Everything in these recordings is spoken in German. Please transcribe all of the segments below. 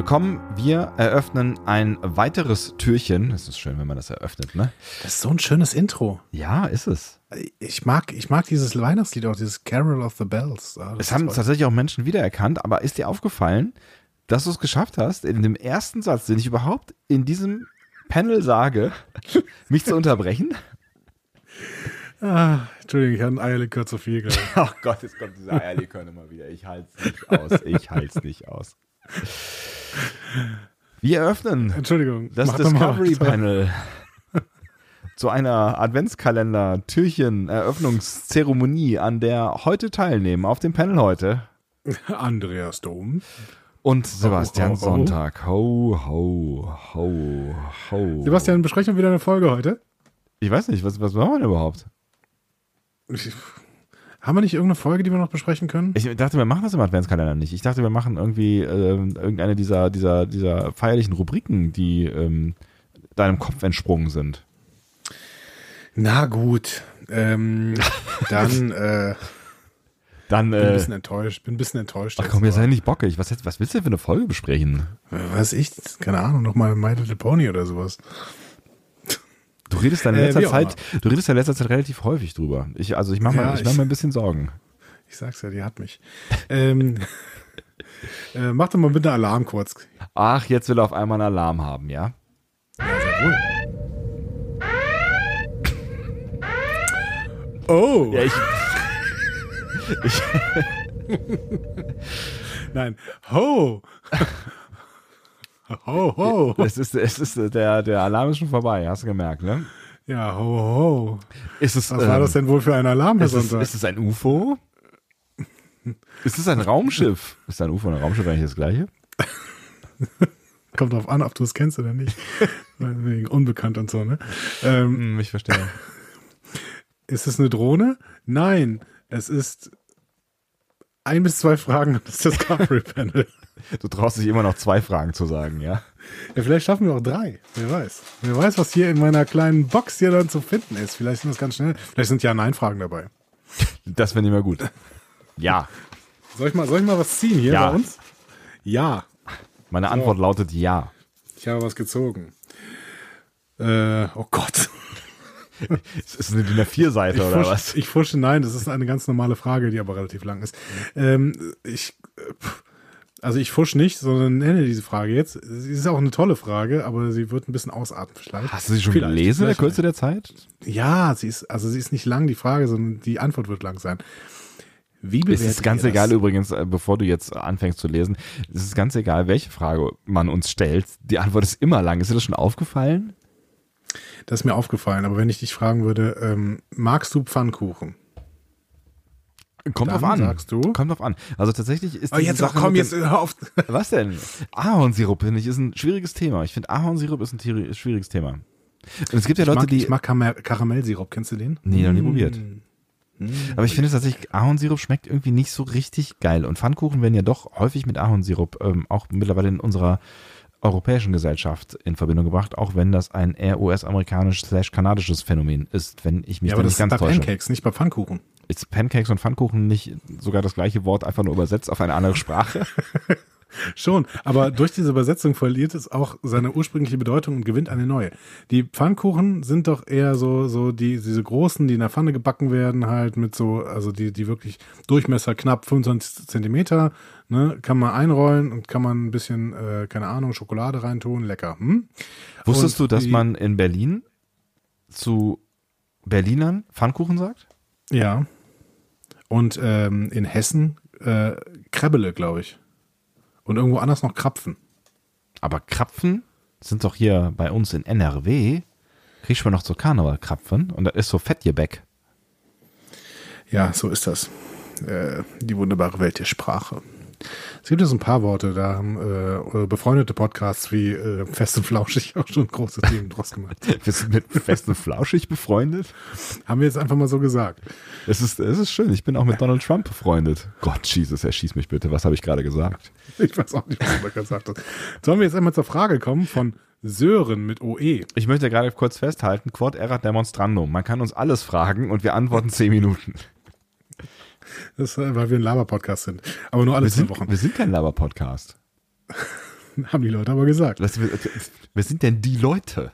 willkommen. Wir eröffnen ein weiteres Türchen. Es ist schön, wenn man das eröffnet, ne? Das ist so ein schönes Intro. Ja, ist es. Ich mag, ich mag dieses Weihnachtslied auch, dieses Carol of the Bells. Ah, es haben toll. tatsächlich auch Menschen wiedererkannt, aber ist dir aufgefallen, dass du es geschafft hast, in dem ersten Satz, den ich überhaupt in diesem Panel sage, mich zu unterbrechen? Ah, Entschuldigung, ich habe ein Eierlikör zu viel gerade. Ach Gott, jetzt kommt dieser Eierlikör immer wieder. Ich halte es nicht aus. Ich halte es nicht aus. Wir eröffnen Entschuldigung, das Discovery Panel zu einer Adventskalender-Türchen-Eröffnungszeremonie, an der heute teilnehmen, auf dem Panel heute. Andreas Dom. Und Sebastian ho, ho, ho. Sonntag. Ho, ho, ho, ho. Sebastian, besprechen wir wieder eine Folge heute? Ich weiß nicht, was, was machen wir denn überhaupt? Haben wir nicht irgendeine Folge, die wir noch besprechen können? Ich dachte, wir machen das im Adventskalender nicht. Ich dachte, wir machen irgendwie äh, irgendeine dieser, dieser, dieser feierlichen Rubriken, die ähm, deinem Kopf entsprungen sind. Na gut. Ähm, dann, äh, dann, bin ein äh, bisschen enttäuscht. Bin ein bisschen enttäuscht. Ach komm, wir seid nicht bockig. Was, was willst du denn für eine Folge besprechen? Was ich? Keine Ahnung, nochmal My Little Pony oder sowas. Du redest in äh, letzter äh, Zeit, du redest in letzter Zeit relativ häufig drüber. Ich, also ich mache ja, ich mach mir ein bisschen Sorgen. Ich sag's ja, die hat mich. ähm, äh, mach doch mal bitte Alarm kurz. Ach, jetzt will er auf einmal einen Alarm haben, ja? Ja, sehr wohl. Oh. Ja, ich. ich Nein. Ho. Ho, ho. Es ist, es ist, der, der Alarm ist schon vorbei, hast du gemerkt, ne? Ja, ho, ho. Ist es, Was ähm, war das denn wohl für ein Alarm, ist es, ist es ein UFO? ist es ein Raumschiff? Ist ein UFO und ein Raumschiff eigentlich das gleiche? Kommt drauf an, ob du es kennst oder nicht. Wegen unbekannt und so, ne? Ähm, hm, ich verstehe. Ist es eine Drohne? Nein, es ist ein bis zwei Fragen das Discovery Panel. Du traust dich immer noch zwei Fragen zu sagen, ja? Ja, vielleicht schaffen wir auch drei. Wer weiß. Wer weiß, was hier in meiner kleinen Box hier dann zu finden ist. Vielleicht sind das ganz schnell. Vielleicht sind Ja-Nein-Fragen dabei. Das finde ich mal gut. Ja. Soll ich mal, soll ich mal was ziehen hier ja. bei uns? Ja. Meine so. Antwort lautet ja. Ich habe was gezogen. Äh, oh Gott. ist es eine DIN A4-Seite oder was? Ich fusche, nein, das ist eine ganz normale Frage, die aber relativ lang ist. Ähm, ich, pff, also ich fusch nicht, sondern nenne diese Frage jetzt. Sie ist auch eine tolle Frage, aber sie wird ein bisschen ausatmen vielleicht. Hast du sie schon vielleicht, gelesen in der Kürze der Zeit? Ja, sie ist, also sie ist nicht lang, die Frage, sondern die Antwort wird lang sein. Wie es ist ganz egal das? übrigens, äh, bevor du jetzt anfängst zu lesen, es ist ganz egal, welche Frage man uns stellt. Die Antwort ist immer lang. Ist dir das schon aufgefallen? Das ist mir aufgefallen, aber wenn ich dich fragen würde, ähm, magst du Pfannkuchen? Kommt drauf an. Sagst du? Kommt drauf an. Also tatsächlich ist Oh, jetzt Sache komm, jetzt auf. Was denn? Ahornsirup, finde ich, ist ein schwieriges Thema. Ich finde Ahornsirup ist ein schwieriges Thema. Und es gibt ja ich Leute, mag, die. Ich mag Karamellsirup, kennst du den? Nee, noch nie probiert. Mm. Aber ich finde tatsächlich, Ahornsirup schmeckt irgendwie nicht so richtig geil. Und Pfannkuchen werden ja doch häufig mit Ahornsirup ähm, auch mittlerweile in unserer europäischen Gesellschaft in Verbindung gebracht, auch wenn das ein eher US-amerikanisch slash kanadisches Phänomen ist, wenn ich mich ja, da nicht ganz täusche. aber das ist bei Pancakes, nicht bei Pfannkuchen. Ist Pancakes und Pfannkuchen nicht sogar das gleiche Wort, einfach nur übersetzt auf eine andere Sprache? Schon, aber durch diese Übersetzung verliert es auch seine ursprüngliche Bedeutung und gewinnt eine neue. Die Pfannkuchen sind doch eher so, so die, diese großen, die in der Pfanne gebacken werden, halt mit so, also die, die wirklich Durchmesser knapp 25 Zentimeter, ne, kann man einrollen und kann man ein bisschen, äh, keine Ahnung, Schokolade reintun, lecker. Hm? Wusstest und du, dass die, man in Berlin zu Berlinern Pfannkuchen sagt? Ja. Und ähm, in Hessen äh, Krebbele, glaube ich. Und irgendwo anders noch Krapfen. Aber Krapfen sind doch hier bei uns in NRW. Kriegst du noch so Karneval-Krapfen und das ist so Fettgebäck. Ja, so ist das. Äh, die wunderbare Welt der Sprache. Es gibt ja so ein paar Worte, da haben äh, befreundete Podcasts wie äh, Fest und Flauschig auch schon große Themen draus gemacht. Wir sind mit Fest und Flauschig befreundet? Haben wir jetzt einfach mal so gesagt. Es ist, es ist schön, ich bin auch mit Donald Trump befreundet. Gott, Jesus, erschieß mich bitte. Was habe ich gerade gesagt? Ich weiß auch nicht, was du gesagt hast. Sollen wir jetzt einmal zur Frage kommen von Sören mit OE. Ich möchte gerade kurz festhalten, Quod erat demonstrandum. Man kann uns alles fragen und wir antworten zehn Minuten. Das, weil wir ein Laber-Podcast sind. Aber nur alle wir zwei sind, Wochen. Wir sind kein Laber-Podcast. Haben die Leute aber gesagt. Was, wer sind denn die Leute?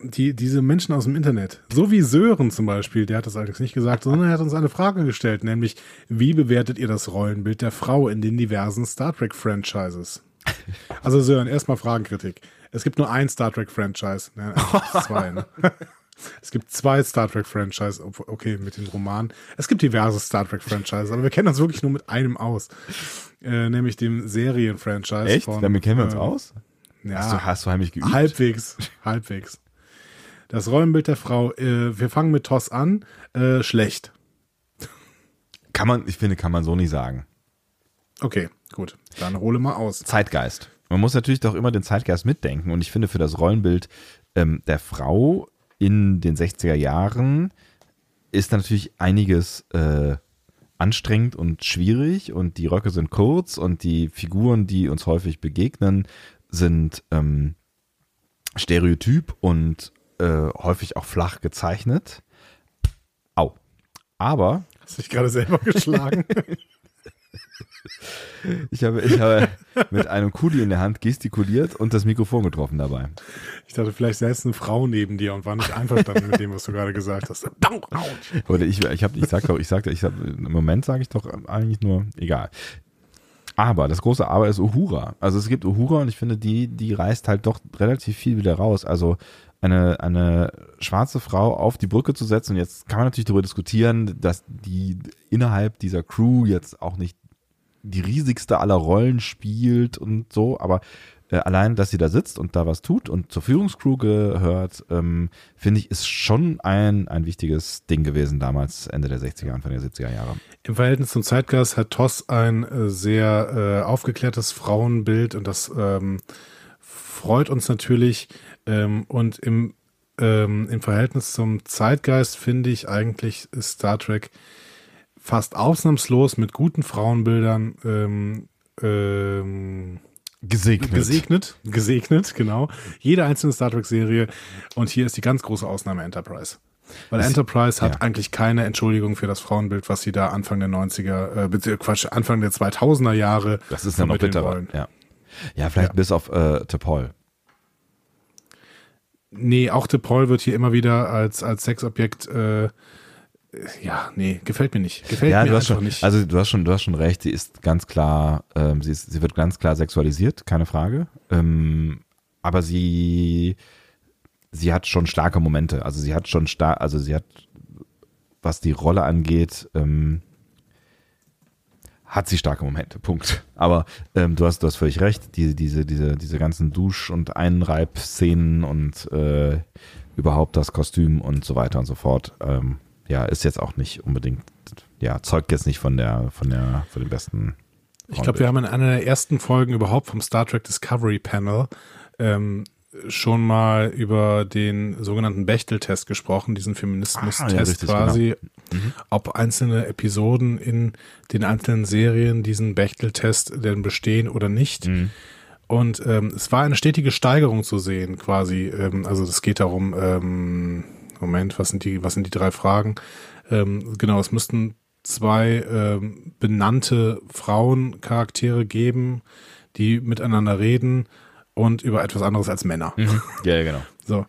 Die, diese Menschen aus dem Internet. So wie Sören zum Beispiel, der hat das allerdings nicht gesagt, sondern er hat uns eine Frage gestellt, nämlich, wie bewertet ihr das Rollenbild der Frau in den diversen Star Trek-Franchises? Also Sören, erstmal Fragenkritik. Es gibt nur ein Star Trek-Franchise. Ne, zwei, ne? Es gibt zwei Star Trek-Franchise, okay, mit den Romanen. Es gibt diverse Star Trek-Franchises, aber wir kennen uns wirklich nur mit einem aus. Äh, nämlich dem Serien-Franchise. Echt? Von, Damit kennen wir uns äh, aus? Ja, Hast du, hast du heimlich geübt? halbwegs, halbwegs. Das Rollenbild der Frau, äh, wir fangen mit Toss an, äh, schlecht. Kann man, ich finde, kann man so nicht sagen. Okay, gut, dann hole mal aus. Zeitgeist. Man muss natürlich doch immer den Zeitgeist mitdenken und ich finde für das Rollenbild ähm, der Frau in den 60er Jahren ist natürlich einiges äh, anstrengend und schwierig und die Röcke sind kurz und die Figuren, die uns häufig begegnen, sind ähm, stereotyp und äh, häufig auch flach gezeichnet. Au. Aber Hast dich gerade selber geschlagen? ich habe, ich habe mit einem Kuli in der Hand gestikuliert und das Mikrofon getroffen dabei. Ich dachte, vielleicht säße eine Frau neben dir und war nicht einverstanden mit dem, was du gerade gesagt hast. Oder ich, ich habe, ich sag doch, ich sagte, ich sag, im Moment sage ich doch eigentlich nur, egal. Aber das große Aber ist Uhura. Also es gibt Uhura und ich finde, die, die reißt halt doch relativ viel wieder raus. Also eine, eine schwarze Frau auf die Brücke zu setzen. Und jetzt kann man natürlich darüber diskutieren, dass die innerhalb dieser Crew jetzt auch nicht die riesigste aller Rollen spielt und so, aber äh, allein, dass sie da sitzt und da was tut und zur Führungscrew gehört, ähm, finde ich, ist schon ein, ein wichtiges Ding gewesen damals, Ende der 60er, Anfang der 70er Jahre. Im Verhältnis zum Zeitgeist hat Toss ein äh, sehr äh, aufgeklärtes Frauenbild und das ähm, freut uns natürlich. Ähm, und im, ähm, im Verhältnis zum Zeitgeist finde ich eigentlich Star Trek fast ausnahmslos mit guten Frauenbildern ähm, ähm, Gesegnet. gesegnet. Gesegnet, genau. Jede einzelne Star Trek-Serie. Und hier ist die ganz große Ausnahme Enterprise. Weil Enterprise hat ja. eigentlich keine Entschuldigung für das Frauenbild, was sie da Anfang der 90er, äh, bezieh- Quatsch, Anfang der 2000er Jahre Das ist ja noch bitterer. wollen. Ja. ja, vielleicht Ja. bis auf äh, T'Pol. Nee, auch Paul wird hier immer wieder als, als Sexobjekt, äh, ja, nee, gefällt mir nicht. Gefällt Ja, mir du hast einfach schon, nicht. also du hast schon, du hast schon recht. Sie ist ganz klar, ähm, sie ist, sie wird ganz klar sexualisiert, keine Frage. Ähm, aber sie, sie hat schon starke Momente. Also sie hat schon stark, also sie hat, was die Rolle angeht, ähm, hat sie starke Momente. Punkt. Aber ähm, du hast, du hast völlig recht. Die, diese, diese, diese ganzen Dusch- und Einreib-Szenen und äh, überhaupt das Kostüm und so weiter und so fort. Ähm, ja, ist jetzt auch nicht unbedingt, ja, zeugt jetzt nicht von der, von der, von den besten. Ich glaube, wir haben in einer der ersten Folgen überhaupt vom Star Trek Discovery Panel ähm, schon mal über den sogenannten Bechtel-Test gesprochen, diesen Ah, ja, Feminismus-Test richtig, genau. quasi, ob einzelne Episoden in den einzelnen Serien diesen Bechtel-Test denn bestehen oder nicht. Mhm. Und ähm, es war eine stetige Steigerung zu sehen, quasi. Ähm, also es geht darum, ähm, Moment, was sind die, was sind die drei Fragen? Ähm, genau, es müssten zwei ähm, benannte Frauencharaktere geben, die miteinander reden und über etwas anderes als Männer. Ja, ja, genau. So.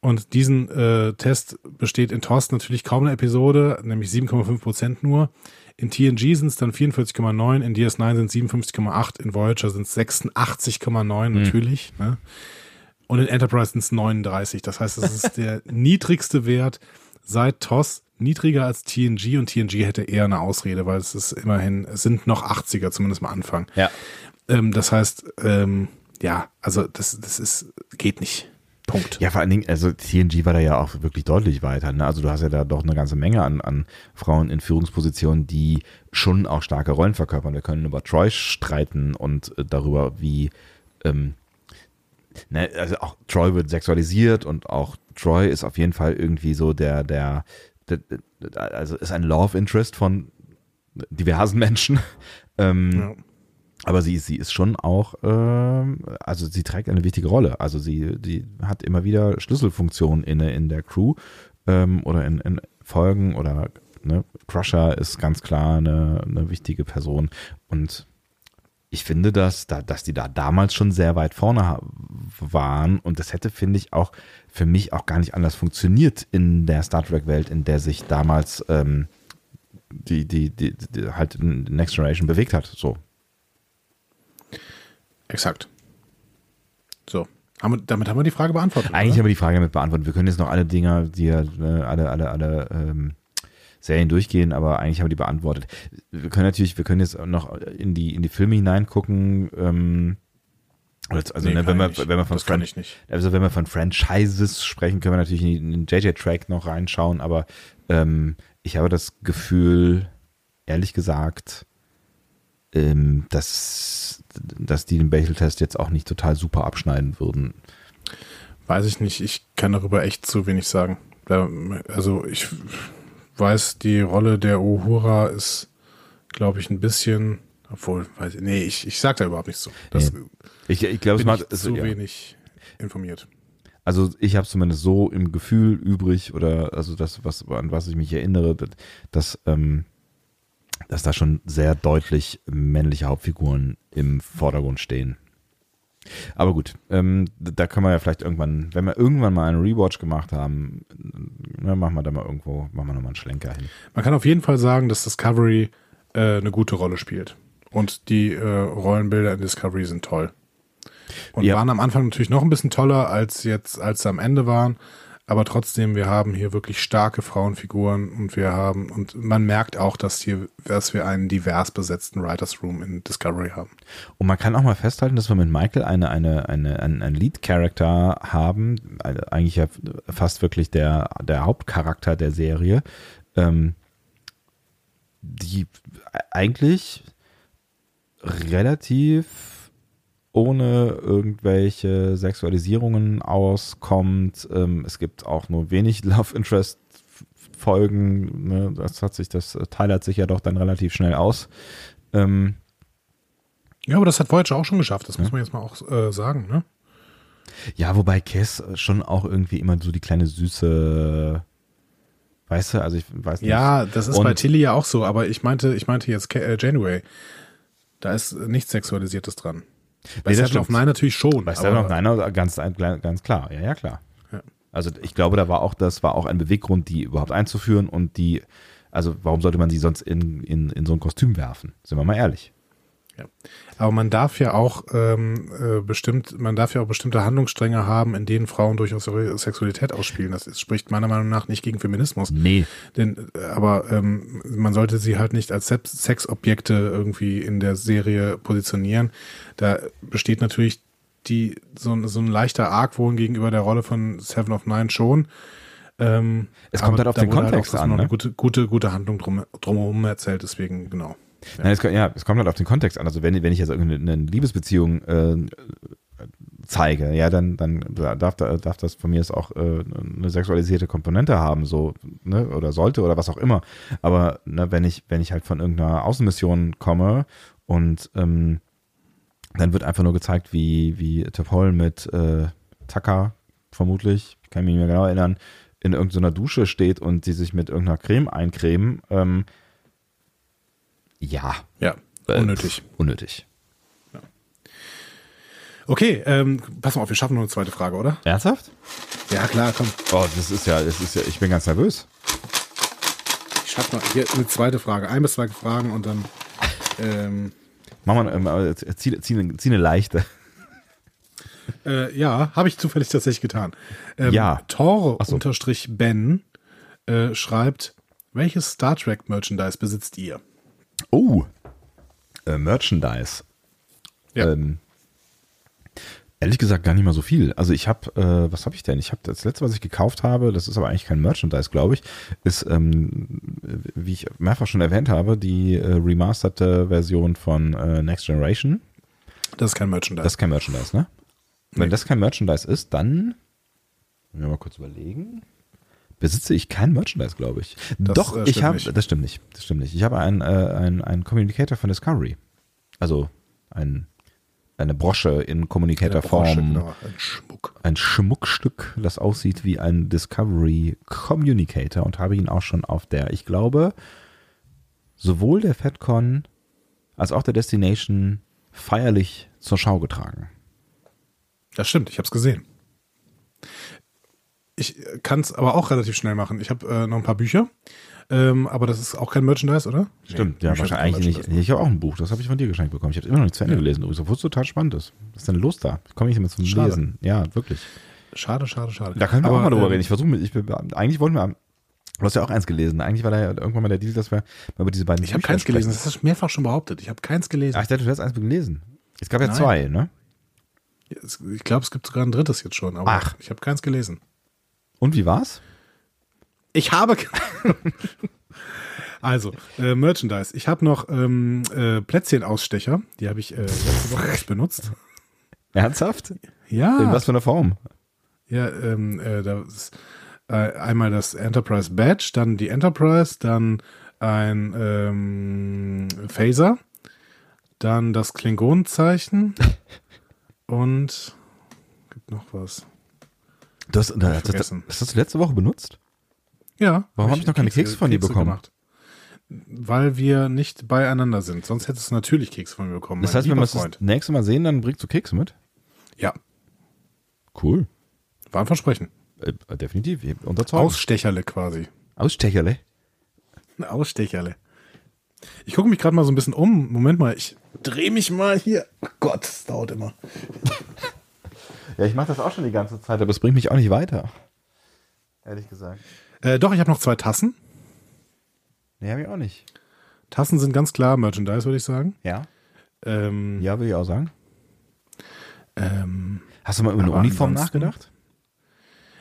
Und diesen äh, Test besteht in TOS natürlich kaum eine Episode, nämlich 7,5 Prozent nur. In TNG sind es dann 44,9, in DS9 sind es 57,8, in Voyager sind es 86,9 natürlich. Ne? Und in Enterprise sind es 39. Das heißt, es ist der niedrigste Wert seit TOS, niedriger als TNG und TNG hätte eher eine Ausrede, weil es ist immerhin, es sind noch 80er, zumindest am Anfang. Ja. Ähm, das heißt, ähm, ja, also das, das ist, geht nicht. Punkt. Ja, vor allen Dingen, also TNG war da ja auch wirklich deutlich weiter. Ne? Also du hast ja da doch eine ganze Menge an, an Frauen in Führungspositionen, die schon auch starke Rollen verkörpern. Wir können über Troy streiten und äh, darüber, wie ähm, ne, also auch Troy wird sexualisiert und auch Troy ist auf jeden Fall irgendwie so der, der, der, der also ist ein Love Interest von diversen Menschen. ähm, Ja. aber sie, sie ist schon auch, ähm, also sie trägt eine wichtige Rolle. Also sie, die hat immer wieder Schlüsselfunktionen in, in der Crew ähm, oder in, in Folgen oder ne, Crusher ist ganz klar eine, eine wichtige Person und ich finde, dass, da, dass die da damals schon sehr weit vorne waren und das hätte, finde ich, auch für mich auch gar nicht anders funktioniert in der Star Trek-Welt, in der sich damals ähm, die, die, die, die, halt Next Generation bewegt hat. So. Exakt. So. Haben wir, damit haben wir die Frage beantwortet. Eigentlich oder? haben wir die Frage damit beantwortet. Wir können jetzt noch alle Dinger, die ja äh, alle, alle, alle ähm, Serien durchgehen, aber eigentlich haben wir die beantwortet. Wir können natürlich, wir können jetzt noch in die, in die Filme hineingucken. Ähm, also nee, ne, wenn, wir, wenn wir von Fran also wenn wir von Franchises sprechen, können wir natürlich in den JJ-Track noch reinschauen, aber ähm, ich habe das Gefühl, ehrlich gesagt, ähm, dass, dass die den Bechdel-Test jetzt auch nicht total super abschneiden würden. Weiß ich nicht, ich kann darüber echt zu wenig sagen. also ich weiß, die Rolle der Uhura ist, glaube ich, ein bisschen, obwohl, weiß ich, nee, ich, ich sag da überhaupt nichts zu. Das nee. Ich, ich glaube, es macht zu ja. wenig informiert. Also ich habe zumindest so im Gefühl übrig oder also das, was an was ich mich erinnere, dass, ähm, dass da schon sehr deutlich männliche Hauptfiguren im Vordergrund stehen. Aber gut, ähm, da können wir ja vielleicht irgendwann, wenn wir irgendwann mal einen Rewatch gemacht haben, ne, machen wir da mal irgendwo, machen wir nochmal einen Schlenker hin. Man kann auf jeden Fall sagen, dass Discovery äh, eine gute Rolle spielt. Und die äh, Rollenbilder in Discovery sind toll. Und ja. waren am Anfang natürlich noch ein bisschen toller, als jetzt, als sie am Ende waren. Aber trotzdem, wir haben hier wirklich starke Frauenfiguren und wir haben, und man merkt auch, dass hier, dass wir einen divers besetzten Writers Room in Discovery haben. Und man kann auch mal festhalten, dass wir mit Michael eine, eine, eine, einen, einen Lead-Character haben, eigentlich ja fast wirklich der, der Hauptcharakter der Serie, ähm, die eigentlich relativ ohne irgendwelche Sexualisierungen auskommt. Ähm, es gibt auch nur wenig Love Interest Folgen. Ne? Das hat sich, das teilert sich ja doch dann relativ schnell aus. Ähm, ja, aber das hat Voyager auch schon geschafft. Das ja. muss man jetzt mal auch äh, sagen, ne? Ja, wobei Cass schon auch irgendwie immer so die kleine süße Weißt du, also ich weiß nicht. Ja, das ist Und bei Tilly ja auch so, aber ich meinte, ich meinte jetzt äh, Janeway. Da ist nichts Sexualisiertes dran. Bei nee, Seven of Nine natürlich schon. Bei Seven of Nine ganz, ganz klar, ja, ja, klar. Ja. Also ich glaube, da war auch, das war auch ein Beweggrund, die überhaupt einzuführen und die, also warum sollte man sie sonst in, in, in so ein Kostüm werfen? Sind wir mal ehrlich. Ja. Aber man darf ja auch ähm, äh, bestimmt, man darf ja auch bestimmte Handlungsstränge haben, in denen Frauen durchaus ihre Sexualität ausspielen. Das ist, spricht meiner Meinung nach nicht gegen Feminismus. Nee. Denn, äh, aber ähm, man sollte sie halt nicht als Sexobjekte irgendwie in der Serie positionieren. Da besteht natürlich die so, so ein leichter Argwohn gegenüber der Rolle von Seven of Nine schon. Ähm, es kommt halt auf den halt Kontext halt an. Ne? Eine gute, gute, gute Handlung drum, drumherum erzählt, deswegen, genau. Nein, es, ja, es kommt halt auf den Kontext an. Also wenn, wenn ich jetzt irgendeine Liebesbeziehung äh, zeige, ja, dann, dann darf, darf das von mir auch äh, eine sexualisierte Komponente haben, so, ne, oder sollte oder was auch immer. Aber ne, wenn ich, wenn ich halt von irgendeiner Außenmission komme und ähm, dann wird einfach nur gezeigt, wie, wie Topol mit äh, Tucker, vermutlich, kann mich nicht mehr genau erinnern, in irgendeiner Dusche steht und sie sich mit irgendeiner Creme eincremen, ähm, ja. Ja, unnötig. Äh, unnötig. Ja. Okay, ähm, pass mal auf, wir schaffen noch eine zweite Frage, oder? Ernsthaft? Ja, klar, komm. Oh, das ist ja, das ist ja, ich bin ganz nervös. Ich schaffe mal hier eine zweite Frage, ein bis zwei Fragen und dann. Ähm, Mach mal, ähm, zieh, zieh, zieh eine leichte. Äh, ja, habe ich zufällig tatsächlich getan. Ähm, ja. Tore-Ben äh, schreibt, welches Star Trek Merchandise besitzt ihr? Oh, äh, Merchandise. Ja. Ähm, ehrlich gesagt gar nicht mal so viel. Also ich habe, äh, was habe ich denn? Ich habe das letzte, was ich gekauft habe, das ist aber eigentlich kein Merchandise, glaube ich, ist, ähm, wie ich mehrfach schon erwähnt habe, die äh, remasterte Version von äh, Next Generation. Das ist kein Merchandise. Das ist kein Merchandise, ne? Wenn nee. das kein Merchandise ist, dann, wir mal kurz überlegen besitze ich kein Merchandise, glaube ich. Das, Doch, äh, ich habe, das stimmt nicht, das stimmt nicht. Ich habe einen, äh, einen, einen Communicator von Discovery. Also ein, eine Brosche in Communicator-Form. Genau, ein Schmuck. Ein Schmuckstück, das aussieht wie ein Discovery Communicator und habe ihn auch schon auf der, ich glaube, sowohl der FedCon als auch der Destination feierlich zur Schau getragen. Das stimmt, ich habe es gesehen. Ich kann es aber auch relativ schnell machen. Ich habe äh, noch ein paar Bücher, ähm, aber das ist auch kein Merchandise, oder? Stimmt, Nee, ja, wahrscheinlich nicht. Ich habe auch ein Buch, das habe ich von dir geschenkt bekommen. Ich habe immer noch nicht zu Ende Ja. gelesen, obwohl es total spannend ist. Was ist denn los da? Ich komme nicht mehr zum Schade. Lesen. Ja, wirklich. Schade, schade, schade. Da können wir aber, auch mal drüber ähm, reden. Ich versuche, ich, eigentlich wollten wir, du hast ja auch eins gelesen. Eigentlich war da ja irgendwann mal der Deal, dass wir mal über diese beiden Ich habe keins gelesen, das hast du mehrfach schon behauptet. Ich habe keins gelesen. Ach, ich dachte, du hast eins gelesen. Es gab ja Nein. zwei, ne? Ich glaube, es gibt sogar ein drittes jetzt schon, aber Ach. ich habe keins gelesen. Und wie war's? Ich habe. also, äh, Merchandise. Ich habe noch ähm, äh, Plätzchenausstecher. Die habe ich äh, letzte Woche erst benutzt. Ernsthaft? Ja. In was für einer Form? Ja, ähm, äh, das ist, äh, einmal das Enterprise Badge, dann die Enterprise, dann ein ähm, Phaser, dann das Klingonenzeichen und gibt noch was. Das, das, vergessen. das hast du letzte Woche benutzt? Ja. Warum hab ich noch keine Kekse von dir bekommen? Weil wir nicht beieinander sind. Sonst hättest du natürlich Kekse von mir bekommen. Das heißt, wenn wir uns das nächste Mal sehen, dann bringst du Kekse mit? Ja, Cool. war ein Versprechen. Äh, definitiv. Unser Zeug. Ausstecherle quasi. Ausstecherle. Ausstecherle. Ich gucke mich gerade mal so ein bisschen um. Moment mal, ich drehe mich mal hier. Oh Gott, das dauert immer. Ja, ich mache das auch schon die ganze Zeit, aber es bringt mich auch nicht weiter. Ehrlich gesagt. Äh, doch, ich habe noch zwei Tassen. Nee, habe ich auch nicht. Tassen sind ganz klar Merchandise, würde ich sagen. Ja? Ähm, Ja, würde ich auch sagen. ähm, Hast du mal über eine Uniform nachgedacht?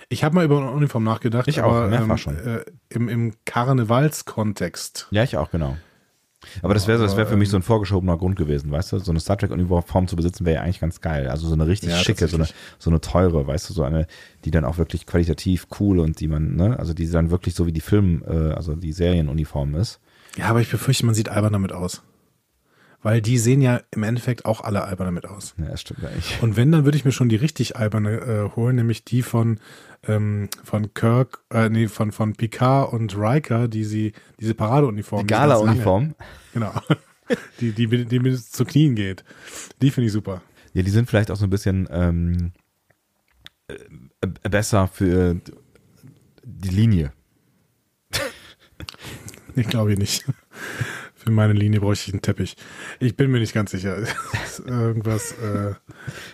ich habe mal über eine Uniform nachgedacht. Ich auch, aber, mehrfach ähm, schon. Äh, Im im Karnevalskontext. Ja, ich auch, genau. Aber das wäre das wär für mich so ein vorgeschobener Grund gewesen, weißt du? So eine Star Trek-Uniform zu besitzen wäre ja eigentlich ganz geil. Also so eine richtig Ja, schicke, so eine, so eine teure, weißt du, so eine, die dann auch wirklich qualitativ cool und die man, ne, also die dann wirklich so wie die Film, äh, also die Serienuniform ist. Ja, aber ich befürchte, man sieht albern damit aus. Weil die sehen ja im Endeffekt auch alle albern damit aus. Ja, das stimmt eigentlich. Und wenn, dann würde ich mir schon die richtig alberne äh, holen, nämlich die von, ähm, von Kirk, äh, nee, von, von Picard und Riker, die sie, diese Paradeuniform. Die Gala-Uniform. Genau. die, die, die, die bis zu Knien geht. Die finde ich super. Ja, die sind vielleicht auch so ein bisschen ähm, äh, besser für die Linie. Ich glaube nicht. Für meine Linie bräuchte ich einen Teppich. Ich bin mir nicht ganz sicher. Irgendwas. Äh,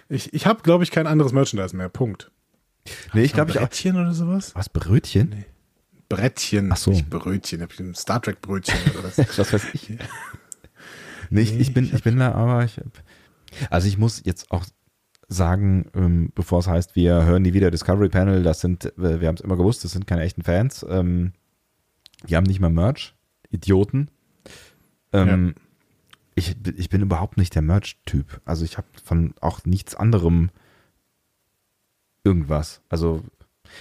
ich ich habe, glaube ich, kein anderes Merchandise mehr. Punkt. Nee, ich glaube ich auch. Brettchen oder sowas? Was, Brötchen? Brettchen. Ach so. Nicht Brötchen. Ich Star Trek Brötchen oder was. Was weiß ich. Nee, ich, ich, bin, ich bin da, aber ich. Also ich muss jetzt auch sagen, ähm, bevor es heißt, wir hören nie wieder Discovery Panel, das sind, äh, wir haben es immer gewusst, das sind keine echten Fans. Ähm, die haben nicht mal Merch. Idioten. Ähm, ich, ich bin überhaupt nicht der Merch-Typ. Also ich habe von auch nichts anderem irgendwas. Also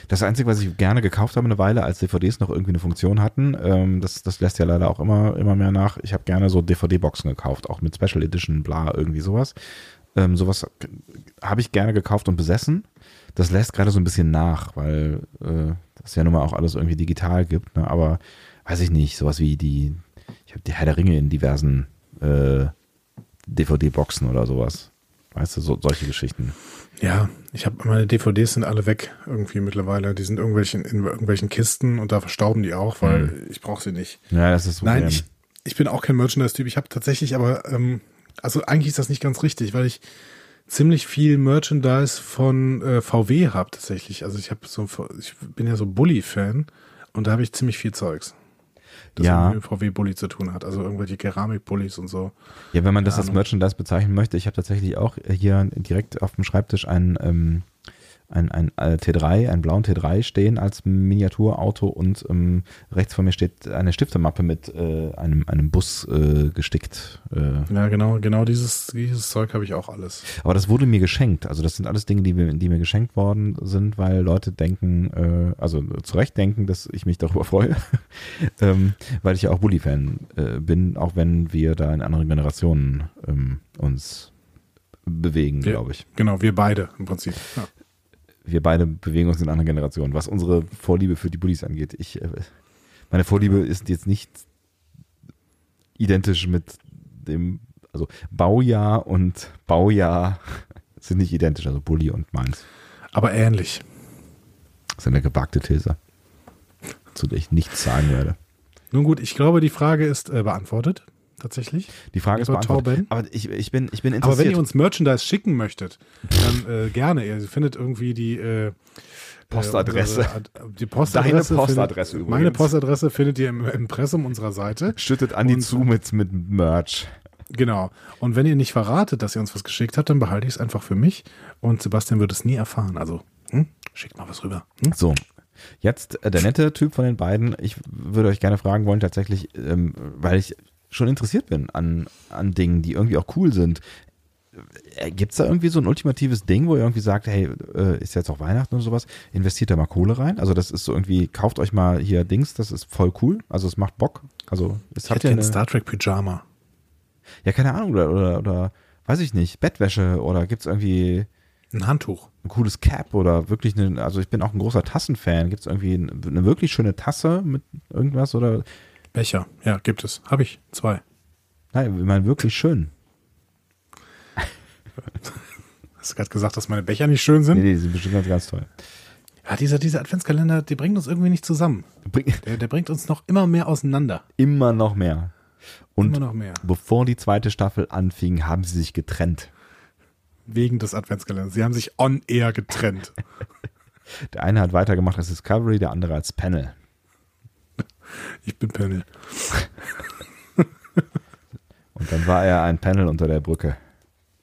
das Einzige, was ich gerne gekauft habe eine Weile, als DVDs noch irgendwie eine Funktion hatten, ähm, das, das lässt ja leider auch immer, immer mehr nach. Ich habe gerne so DVD-Boxen gekauft, auch mit Special Edition, bla, irgendwie sowas. Ähm, sowas habe ich gerne gekauft und besessen. Das lässt gerade so ein bisschen nach, weil äh, das ja nun mal auch alles irgendwie digital gibt. Ne? Aber weiß ich nicht, sowas wie die, ich habe die Herr der Ringe in diversen äh, DVD-Boxen oder sowas. Weißt du, so, solche Geschichten. Ja, ich habe meine DVDs sind alle weg irgendwie mittlerweile. Die sind irgendwelchen, in irgendwelchen Kisten und da verstauben die auch, weil ich brauche sie nicht. Ja, das ist so Nein, ich, ich bin auch kein Merchandise-Typ. Ich habe tatsächlich aber, ähm, also eigentlich ist das nicht ganz richtig, weil ich ziemlich viel Merchandise von äh, VW habe tatsächlich. Also ich habe so, ich bin ja so Bully-Fan und da habe ich ziemlich viel Zeugs. Das Ja. mit VW-Bully zu tun hat. Also irgendwelche Keramik-Bullies und so. Ja, wenn man das Keine als Ahnung. Merchandise bezeichnen möchte, ich habe tatsächlich auch hier direkt auf dem Schreibtisch ein, ähm, ein, ein äh, T3, einen blauen T3 stehen als Miniaturauto und ähm, rechts von mir steht eine Stiftemappe mit äh, einem, einem Bus äh, gestickt. Äh. Ja, genau, genau dieses, dieses Zeug habe ich auch alles. Aber das wurde mir geschenkt. Also das sind alles Dinge, die mir, die mir geschenkt worden sind, weil Leute denken, äh, also zu Recht denken, dass ich mich darüber freue, ähm, weil ich ja auch Bully-Fan äh, bin, auch wenn wir da in anderen Generationen ähm, uns bewegen, glaube ich. Genau, wir beide im Prinzip. Ja. Wir beide bewegen uns in anderen Generationen, was unsere Vorliebe für die Bullies angeht. Ich, äh, meine Vorliebe ist jetzt nicht identisch mit dem Also Baujahr und Baujahr sind nicht identisch, also Bulli und meins. Aber ähnlich. Das ist eine gewagte These, zu der ich nichts sagen werde. Nun gut, ich glaube, die Frage ist äh, beantwortet. Tatsächlich. Die Frage ist beantwortet. Aber ich, ich, bin, ich bin Aber wenn interessiert. ihr uns Merchandise schicken möchtet, dann äh, gerne. Ihr findet irgendwie die äh, Postadresse. äh, unsere Ad- die Postadresse. Deine Postadresse findet, übrigens. Meine Postadresse findet ihr im Impressum unserer Seite. Schüttet Andi Und- zu mit, mit Merch. Genau. Und wenn ihr nicht verratet, dass ihr uns was geschickt habt, dann behalte ich es einfach für mich. Und Sebastian wird es nie erfahren. Also, hm? schickt mal was rüber. Hm? So, jetzt äh, der nette Typ von den beiden. Ich würde euch gerne fragen wollen, tatsächlich, ähm, weil ich schon interessiert bin an, an Dingen, die irgendwie auch cool sind. Gibt es da irgendwie so ein ultimatives Ding, wo ihr irgendwie sagt, hey, äh, ist jetzt auch Weihnachten oder sowas, investiert da mal Kohle rein? Also das ist so irgendwie, kauft euch mal hier Dings, das ist voll cool. Also es macht Bock. Also es Ich ihr ein eine, Star Trek Pyjama. ja keine Ahnung oder, oder, oder weiß ich nicht, Bettwäsche oder gibt es irgendwie Ein Handtuch. ein cooles Cap oder wirklich eine, also ich bin auch ein großer Tassenfan. Gibt es irgendwie eine, eine wirklich schöne Tasse mit irgendwas oder, Becher. Ja, gibt es. Habe ich. Zwei. nein, ich meine wirklich schön. Hast du gerade gesagt, dass meine Becher nicht schön sind? Nee, die sind bestimmt ganz, ganz toll. Ja, dieser, dieser Adventskalender, der bringt uns irgendwie nicht zusammen. Der, der bringt uns noch immer mehr auseinander. immer noch mehr. Und immer noch mehr. bevor die zweite Staffel anfing, haben sie sich getrennt. Wegen des Adventskalenders. Sie haben sich on air getrennt. Der eine hat weitergemacht als Discovery, der andere als Panel. Ich bin Panel. Und dann war er ein Panel unter der Brücke.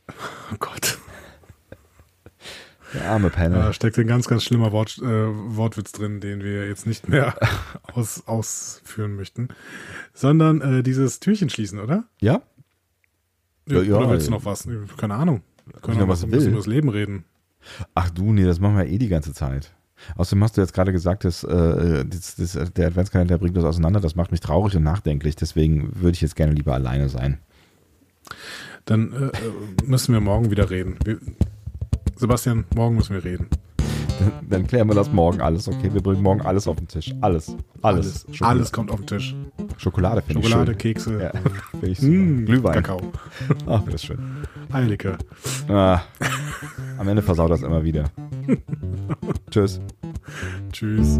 Oh Gott. Der arme Panel. Da steckt ein ganz, ganz schlimmer Wort, äh, Wortwitz drin, den wir jetzt nicht mehr aus, ausführen möchten. Sondern äh, dieses Türchen schließen, oder? Ja? Ja, ja, oder willst du ja. noch was? Keine Ahnung. Wir können noch auch was über das Leben reden. Ach du, nee, das machen wir eh die ganze Zeit. Außerdem hast du jetzt gerade gesagt, dass, äh, das, das, der Adventskalender bringt das auseinander. Das macht mich traurig und nachdenklich. Deswegen würde ich jetzt gerne lieber alleine sein. Dann äh, äh, müssen wir morgen wieder reden. Wir, Sebastian, morgen müssen wir reden. Dann, klären wir das morgen alles. Okay, wir bringen morgen alles auf den Tisch. Alles. Alles. Alles, Schokolade, alles kommt auf den Tisch. Schokolade finde ich Schokolade, schön. Kekse, Ja, ich mm, Glühwein. Kakao, Ach, das ist schön. Eierlikör. Ah, am Ende versaut das immer wieder. Tschüss. Tschüss.